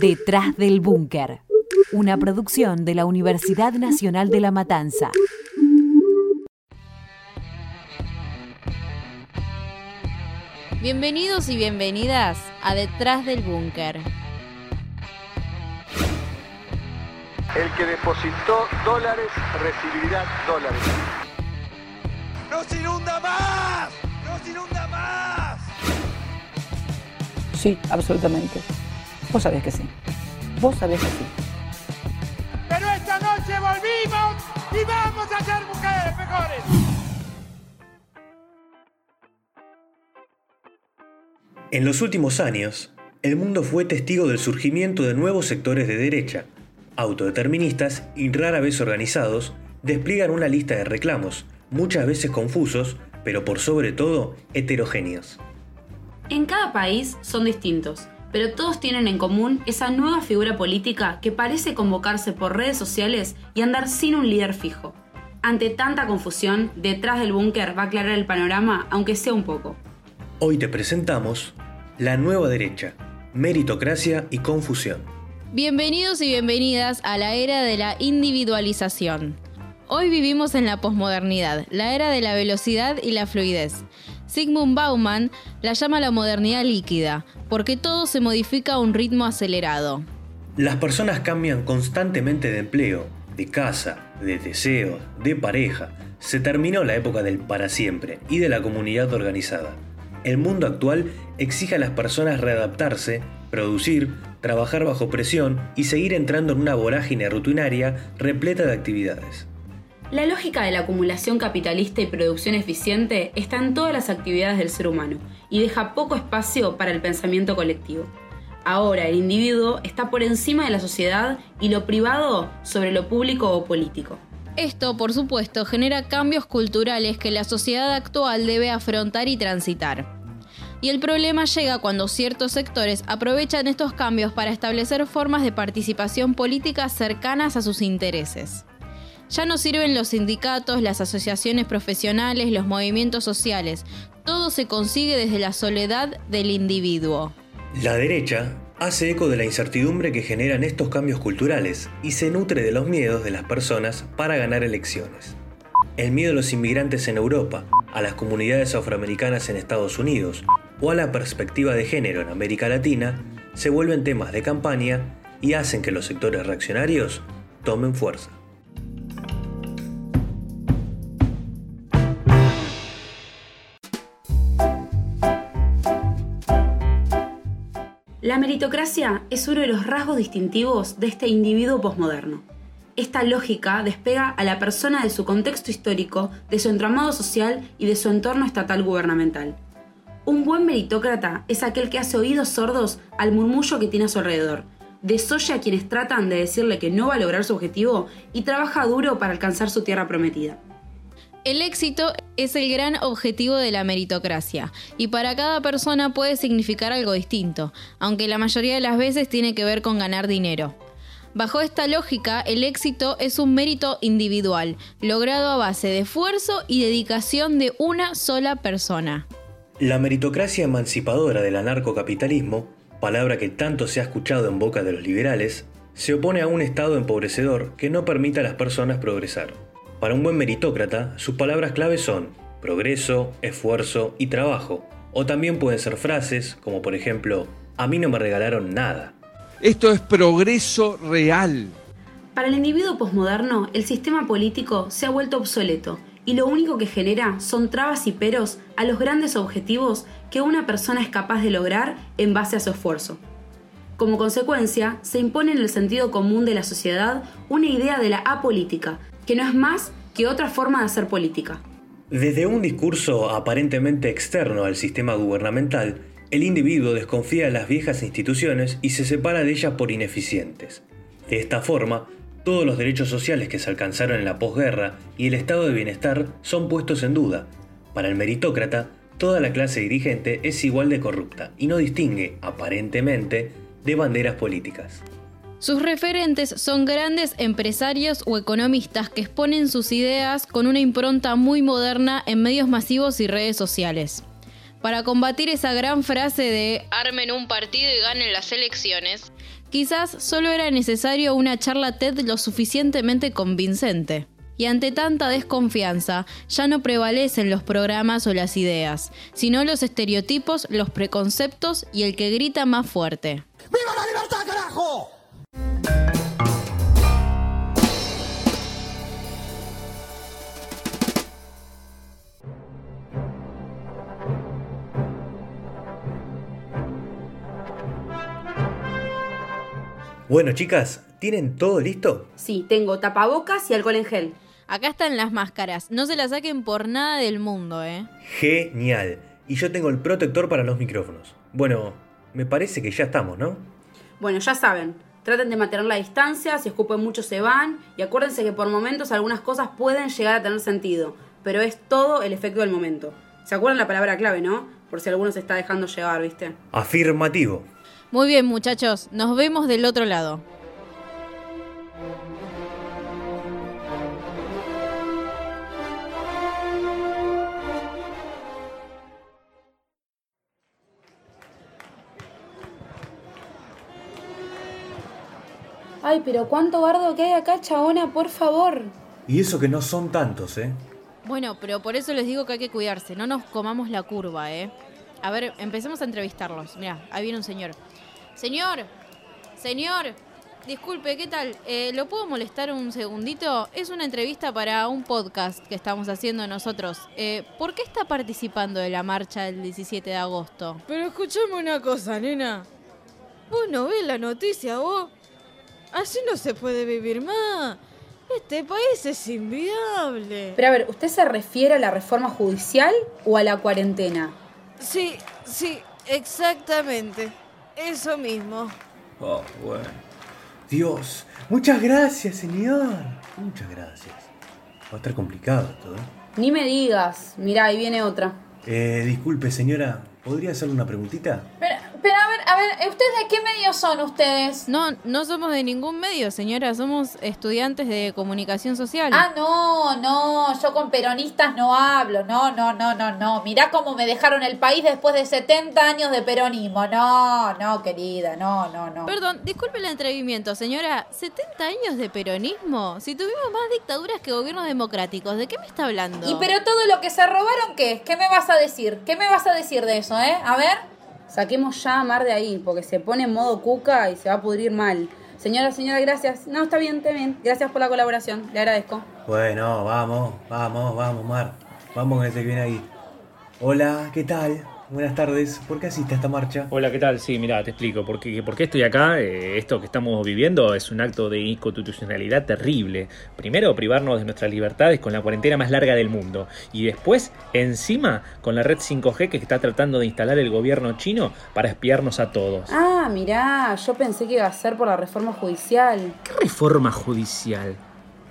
Detrás del Búnker, una producción de la Universidad Nacional de La Matanza. Bienvenidos y bienvenidas a Detrás del Búnker. El que depositó dólares recibirá dólares. ¡Nos inunda más! ¡Nos inunda más! Sí, absolutamente. Vos sabés que sí. Vos sabés que sí. Pero esta noche volvimos y vamos a ser mujeres mejores. En los últimos años, el mundo fue testigo del surgimiento de nuevos sectores de derecha, autodeterministas y rara vez organizados, despliegan una lista de reclamos, muchas veces confusos, pero por sobre todo heterogéneos. En cada país son distintos, pero todos tienen en común esa nueva figura política que parece convocarse por redes sociales y andar sin un líder fijo. Ante tanta confusión, detrás del búnker va a aclarar el panorama, aunque sea un poco. Hoy te presentamos La Nueva Derecha, Meritocracia y Confusión. Bienvenidos y bienvenidas a la era de la individualización. Hoy vivimos en la posmodernidad, la era de la velocidad y la fluidez. Sigmund Bauman la llama la modernidad líquida, porque todo se modifica a un ritmo acelerado. Las personas cambian constantemente de empleo, de casa, de deseos, de pareja. Se terminó la época del para siempre y de la comunidad organizada. El mundo actual exige a las personas readaptarse, producir, trabajar bajo presión y seguir entrando en una vorágine rutinaria repleta de actividades. La lógica de la acumulación capitalista y producción eficiente está en todas las actividades del ser humano y deja poco espacio para el pensamiento colectivo. Ahora el individuo está por encima de la sociedad y lo privado sobre lo público o político. Esto, por supuesto, genera cambios culturales que la sociedad actual debe afrontar y transitar. Y el problema llega cuando ciertos sectores aprovechan estos cambios para establecer formas de participación política cercanas a sus intereses. Ya no sirven los sindicatos, las asociaciones profesionales, los movimientos sociales. Todo se consigue desde la soledad del individuo. La derecha hace eco de la incertidumbre que generan estos cambios culturales y se nutre de los miedos de las personas para ganar elecciones. El miedo a los inmigrantes en Europa, a las comunidades afroamericanas en Estados Unidos o a la perspectiva de género en América Latina se vuelven temas de campaña y hacen que los sectores reaccionarios tomen fuerza. La meritocracia es uno de los rasgos distintivos de este individuo posmoderno. Esta lógica despega a la persona de su contexto histórico, de su entramado social y de su entorno estatal gubernamental. Un buen meritócrata es aquel que hace oídos sordos al murmullo que tiene a su alrededor, desoye a quienes tratan de decirle que no va a lograr su objetivo y trabaja duro para alcanzar su tierra prometida. El éxito es el gran objetivo de la meritocracia y para cada persona puede significar algo distinto, aunque la mayoría de las veces tiene que ver con ganar dinero. Bajo esta lógica, el éxito es un mérito individual, logrado a base de esfuerzo y dedicación de una sola persona. La meritocracia emancipadora del anarcocapitalismo, palabra que tanto se ha escuchado en boca de los liberales, se opone a un Estado empobrecedor que no permita a las personas progresar. Para un buen meritócrata, sus palabras claves son progreso, esfuerzo y trabajo. O también pueden ser frases como por ejemplo, a mí no me regalaron nada. Esto es progreso real. Para el individuo posmoderno, el sistema político se ha vuelto obsoleto y lo único que genera son trabas y peros a los grandes objetivos que una persona es capaz de lograr en base a su esfuerzo. Como consecuencia, se impone en el sentido común de la sociedad una idea de la apolítica, que no es más que otra forma de hacer política. Desde un discurso aparentemente externo al sistema gubernamental, el individuo desconfía de las viejas instituciones y se separa de ellas por ineficientes. De esta forma, todos los derechos sociales que se alcanzaron en la posguerra y el estado de bienestar son puestos en duda. Para el meritócrata, toda la clase dirigente es igual de corrupta y no distingue, aparentemente, de banderas políticas. Sus referentes son grandes empresarios o economistas que exponen sus ideas con una impronta muy moderna en medios masivos y redes sociales. Para combatir esa gran frase de armen un partido y ganen las elecciones, Quizás solo era necesario una charla TED lo suficientemente convincente. Y ante tanta desconfianza, ya no prevalecen los programas o las ideas, sino los estereotipos, los preconceptos y el que grita más fuerte. ¡Viva la libertad, carajo! Bueno, chicas, ¿tienen todo listo? Sí, tengo tapabocas y alcohol en gel. Acá están las máscaras, no se las saquen por nada del mundo, ¿eh? Genial. Y yo tengo el protector para los micrófonos. Bueno, me parece que ya estamos, ¿no? Bueno, ya saben, traten de mantener la distancia, si escupen mucho se van y acuérdense que por momentos algunas cosas pueden llegar a tener sentido, pero es todo el efecto del momento. ¿Se acuerdan la palabra clave, no? Por si alguno se está dejando llevar, ¿viste? Afirmativo. Muy bien, muchachos, nos vemos del otro lado. Ay, pero cuánto bardo que hay acá, chabona, por favor. Y eso que no son tantos, ¿eh? Bueno, pero por eso les digo que hay que cuidarse, no nos comamos la curva, ¿eh? A ver, empecemos a entrevistarlos. Mira, ahí viene un señor. Señor, señor, disculpe, ¿qué tal? Eh, ¿Lo puedo molestar un segundito? Es una entrevista para un podcast que estamos haciendo nosotros. Eh, ¿Por qué está participando de la marcha del 17 de agosto? Pero escuchame una cosa, nena. Vos no ves la noticia, vos. Así no se puede vivir más. Este país es inviable. Pero a ver, ¿usted se refiere a la reforma judicial o a la cuarentena? Sí, sí, exactamente. Eso mismo. Oh, bueno. Dios, muchas gracias, señor. Muchas gracias. Va a estar complicado todo. ¿eh? Ni me digas. Mirá, ahí viene otra. Eh, disculpe, señora, ¿podría hacerle una preguntita? Pero a ver, ¿ustedes de qué medio son ustedes? No, no somos de ningún medio, señora, somos estudiantes de comunicación social. Ah, no, no, yo con peronistas no hablo, no, no, no, no, no. Mirá cómo me dejaron el país después de 70 años de peronismo. No, no, querida, no, no, no. Perdón, disculpe el atrevimiento, señora. ¿70 años de peronismo? Si tuvimos más dictaduras que gobiernos democráticos, ¿de qué me está hablando? Y pero todo lo que se robaron, ¿qué? ¿Qué me vas a decir? ¿Qué me vas a decir de eso, eh? A ver. Saquemos ya a Mar de ahí, porque se pone en modo cuca y se va a pudrir mal. Señora, señora, gracias. No, está bien, está bien. Gracias por la colaboración. Le agradezco. Bueno, vamos, vamos, vamos, Mar. Vamos que se viene ahí. Hola, ¿qué tal? Buenas tardes. ¿Por qué asiste a esta marcha? Hola, ¿qué tal? Sí, mira, te explico. ¿Por qué, por qué estoy acá? Eh, esto que estamos viviendo es un acto de inconstitucionalidad terrible. Primero, privarnos de nuestras libertades con la cuarentena más larga del mundo. Y después, encima, con la red 5G que está tratando de instalar el gobierno chino para espiarnos a todos. Ah, mirá, yo pensé que iba a ser por la reforma judicial. ¿Qué reforma judicial?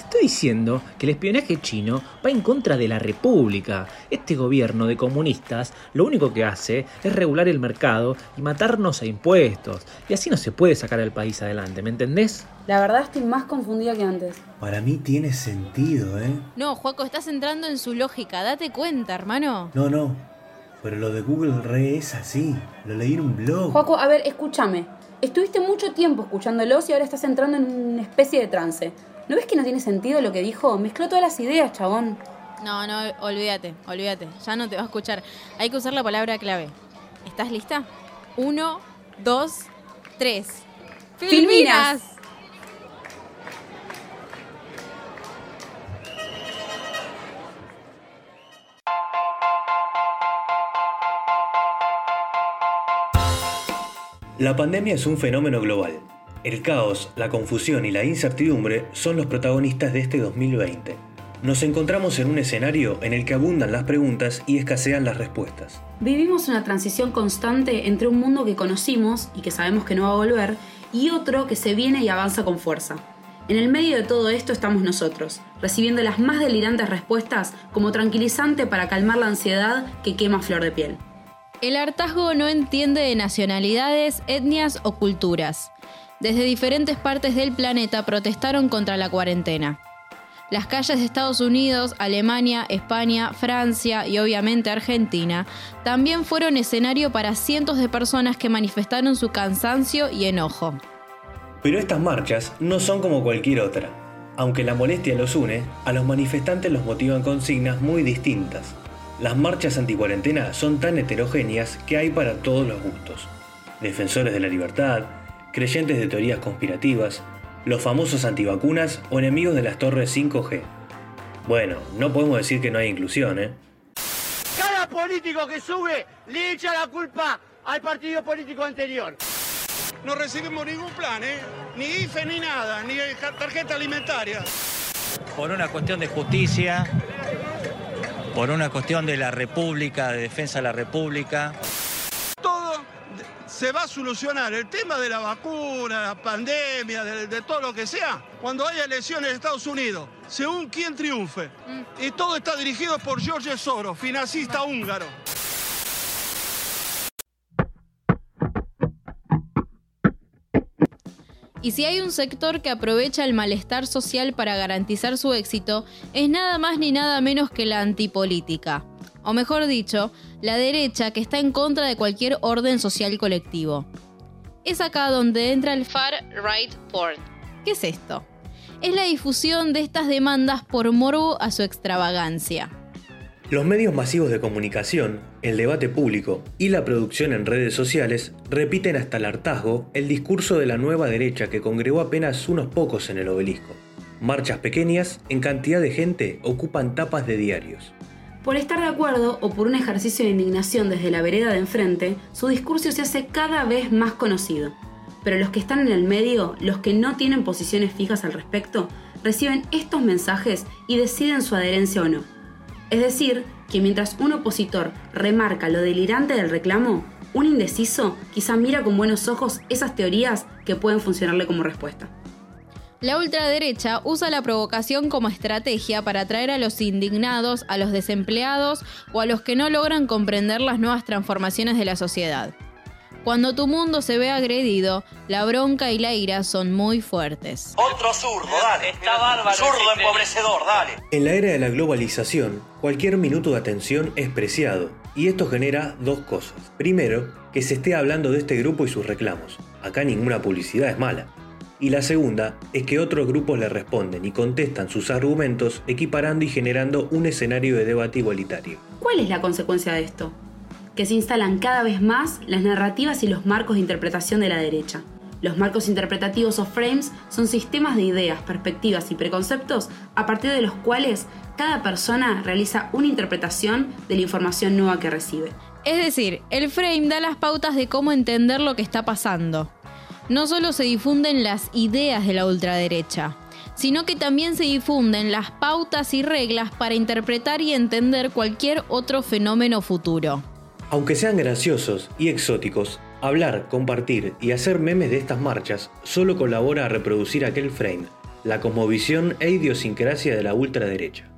Estoy diciendo que el espionaje chino va en contra de la República. Este gobierno de comunistas lo único que hace es regular el mercado y matarnos a impuestos. Y así no se puede sacar al país adelante, ¿me entendés? La verdad estoy más confundida que antes. Para mí tiene sentido, ¿eh? No, Juaco, estás entrando en su lógica. Date cuenta, hermano. No, no. Pero lo de Google Re es así. Lo leí en un blog. Joaco, a ver, escúchame. Estuviste mucho tiempo escuchándolos y ahora estás entrando en una especie de trance. ¿No ves que no tiene sentido lo que dijo? Mezcló todas las ideas, chabón. No, no, olvídate, olvídate. Ya no te va a escuchar. Hay que usar la palabra clave. ¿Estás lista? Uno, dos, tres. ¡Filminas! La pandemia es un fenómeno global. El caos, la confusión y la incertidumbre son los protagonistas de este 2020. Nos encontramos en un escenario en el que abundan las preguntas y escasean las respuestas. Vivimos una transición constante entre un mundo que conocimos y que sabemos que no va a volver y otro que se viene y avanza con fuerza. En el medio de todo esto estamos nosotros, recibiendo las más delirantes respuestas como tranquilizante para calmar la ansiedad que quema flor de piel. El hartazgo no entiende de nacionalidades, etnias o culturas. Desde diferentes partes del planeta protestaron contra la cuarentena. Las calles de Estados Unidos, Alemania, España, Francia y obviamente Argentina también fueron escenario para cientos de personas que manifestaron su cansancio y enojo. Pero estas marchas no son como cualquier otra. Aunque la molestia los une, a los manifestantes los motivan consignas muy distintas. Las marchas anticuarentena son tan heterogéneas que hay para todos los gustos. Defensores de la libertad, creyentes de teorías conspirativas, los famosos antivacunas o enemigos de las torres 5G. Bueno, no podemos decir que no hay inclusión, ¿eh? Cada político que sube le echa la culpa al partido político anterior. No recibimos ningún plan, ¿eh? Ni IFE ni nada, ni tarjeta alimentaria. Por una cuestión de justicia, por una cuestión de la República, de defensa de la República. Se va a solucionar. El tema de la vacuna, la pandemia, de, todo lo que sea, cuando haya elecciones en Estados Unidos, según quién triunfe. Y todo está dirigido por George Soros, financista húngaro. Y si hay un sector que aprovecha el malestar social para garantizar su éxito, es nada más ni nada menos que la antipolítica. O mejor dicho, la derecha que está en contra de cualquier orden social colectivo. Es acá donde entra el far right porn. ¿Qué es esto? Es la difusión de estas demandas por morbo a su extravagancia. Los medios masivos de comunicación, el debate público y la producción en redes sociales repiten hasta el hartazgo el discurso de la nueva derecha que congregó apenas unos pocos en el obelisco. Marchas pequeñas, en cantidad de gente, ocupan tapas de diarios. Por estar de acuerdo o por un ejercicio de indignación desde la vereda de enfrente, su discurso se hace cada vez más conocido. Pero los que están en el medio, los que no tienen posiciones fijas al respecto, reciben estos mensajes y deciden su adherencia o no. Es decir, que mientras un opositor remarca lo delirante del reclamo, un indeciso quizá mira con buenos ojos esas teorías que pueden funcionarle como respuesta. La ultraderecha usa la provocación como estrategia para atraer a los indignados, a los desempleados o a los que no logran comprender las nuevas transformaciones de la sociedad. Cuando tu mundo se ve agredido, la bronca y la ira son muy fuertes. Otro zurdo, dale. Está bárbaro. Zurdo empobrecedor, dale. En la era de la globalización, cualquier minuto de atención es preciado, y esto genera dos cosas. Primero, que se esté hablando de este grupo y sus reclamos. Acá ninguna publicidad es mala. Y la segunda es que otros grupos le responden y contestan sus argumentos equiparando y generando un escenario de debate igualitario. ¿Cuál es la consecuencia de esto? que se instalan cada vez más las narrativas y los marcos de interpretación de la derecha. Los marcos interpretativos o frames son sistemas de ideas, perspectivas y preconceptos a partir de los cuales cada persona realiza una interpretación de la información nueva que recibe. Es decir, el frame da las pautas de cómo entender lo que está pasando. No solo se difunden las ideas de la ultraderecha, sino que también se difunden las pautas y reglas para interpretar y entender cualquier otro fenómeno futuro. Aunque sean graciosos y exóticos, hablar, compartir y hacer memes de estas marchas solo colabora a reproducir aquel frame, la cosmovisión e idiosincrasia de la ultraderecha.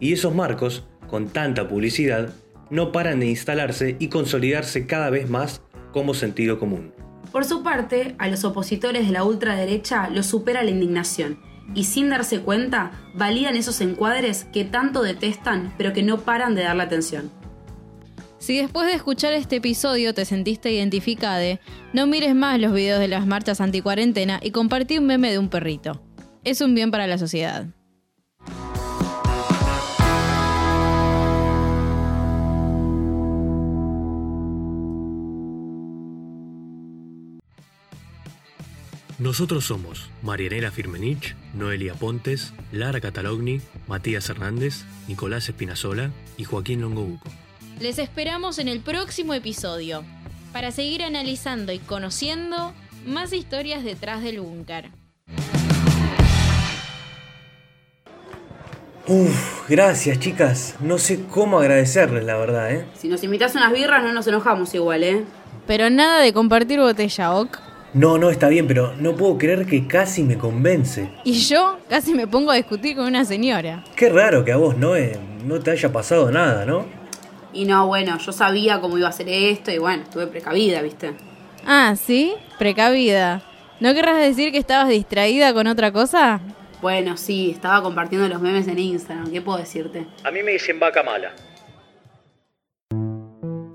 Y esos marcos, con tanta publicidad, no paran de instalarse y consolidarse cada vez más como sentido común. Por su parte, a los opositores de la ultraderecha los supera la indignación, y sin darse cuenta, validan esos encuadres que tanto detestan pero que no paran de darle atención. Si después de escuchar este episodio te sentiste identificado, no mires más los videos de las marchas anticuarentena y compartí un meme de un perrito. Es un bien para la sociedad. Nosotros somos Marianela Firmenich, Noelia Pontes, Lara Catalogni, Matías Hernández, Nicolás Espinazola y Joaquín Longobuco. Les esperamos en el próximo episodio para seguir analizando y conociendo más historias detrás del búnker. Uf, gracias chicas. No sé cómo agradecerles, la verdad, ¿eh? Si nos invitas unas birras no nos enojamos igual, ¿eh? Pero nada de compartir botella, ¿ok? No, no, está bien, pero no puedo creer que casi me convence. Y yo casi me pongo a discutir con una señora. Qué raro que a vos, no, no te haya pasado nada, ¿no? Y no, bueno, yo sabía cómo iba a ser esto y bueno, estuve precavida, ¿viste? Ah, ¿sí? Precavida. ¿No querrás decir que estabas distraída con otra cosa? Bueno, sí, estaba compartiendo los memes en Instagram, ¿qué puedo decirte? A mí me dicen vaca mala.